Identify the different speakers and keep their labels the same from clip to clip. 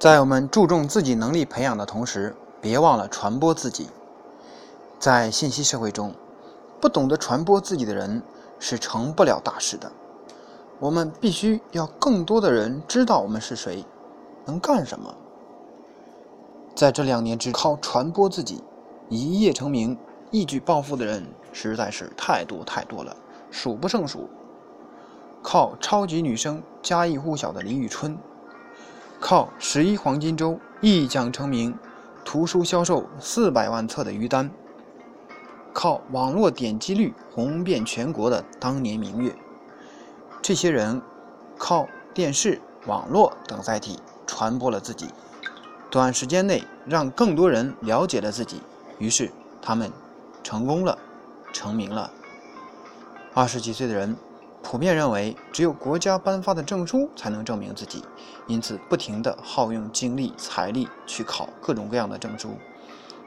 Speaker 1: 在我们注重自己能力培养的同时，别忘了传播自己。在信息社会中，不懂得传播自己的人是成不了大事的。我们必须要更多的人知道我们是谁，能干什么。在这两年之靠传播自己一夜成名、一举暴富的人实在是太多太多了，数不胜数。靠超级女声家喻户晓的李宇春。靠十一黄金周一讲成名，图书销售四百万册的于丹；靠网络点击率红遍全国的当年明月，这些人靠电视、网络等载体传播了自己，短时间内让更多人了解了自己，于是他们成功了，成名了。二十几岁的人。普遍认为，只有国家颁发的证书才能证明自己，因此不停地耗用精力、财力去考各种各样的证书。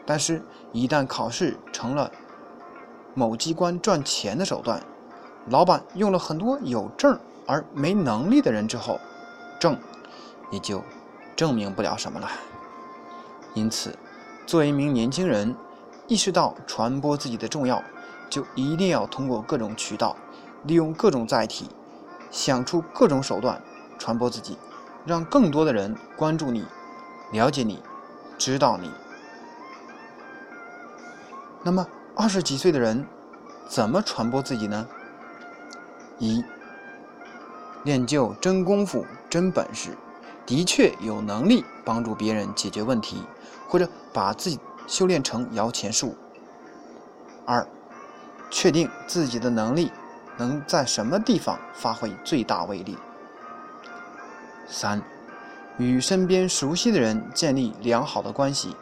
Speaker 1: 但是，一旦考试成了某机关赚钱的手段，老板用了很多有证而没能力的人之后，证也就证明不了什么了。因此，作为一名年轻人，意识到传播自己的重要，就一定要通过各种渠道。利用各种载体，想出各种手段传播自己，让更多的人关注你、了解你、知道你。那么，二十几岁的人怎么传播自己呢？一、练就真功夫、真本事，的确有能力帮助别人解决问题，或者把自己修炼成摇钱树。二、确定自己的能力。能在什么地方发挥最大威力？三，与身边熟悉的人建立良好的关系，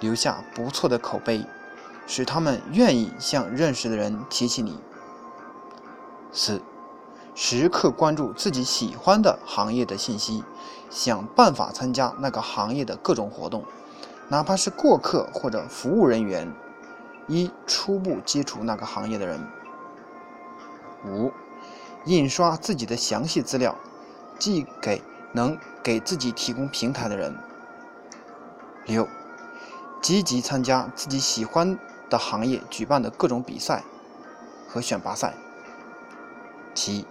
Speaker 1: 留下不错的口碑，使他们愿意向认识的人提起你。四，时刻关注自己喜欢的行业的信息，想办法参加那个行业的各种活动，哪怕是过客或者服务人员，一初步接触那个行业的人。五，印刷自己的详细资料，寄给能给自己提供平台的人。六，积极参加自己喜欢的行业举办的各种比赛和选拔赛。七，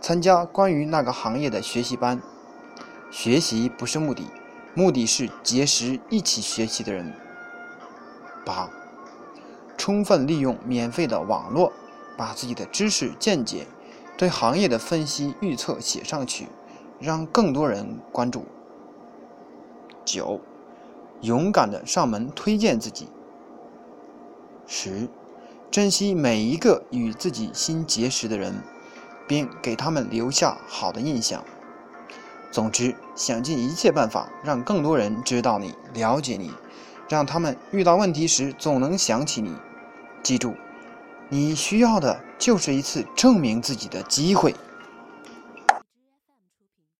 Speaker 1: 参加关于那个行业的学习班，学习不是目的，目的是结识一起学习的人。八，充分利用免费的网络。把自己的知识见解、对行业的分析预测写上去，让更多人关注。九，勇敢的上门推荐自己。十，珍惜每一个与自己新结识的人，并给他们留下好的印象。总之，想尽一切办法让更多人知道你、了解你，让他们遇到问题时总能想起你。记住。你需要的就是一次证明自己的机会。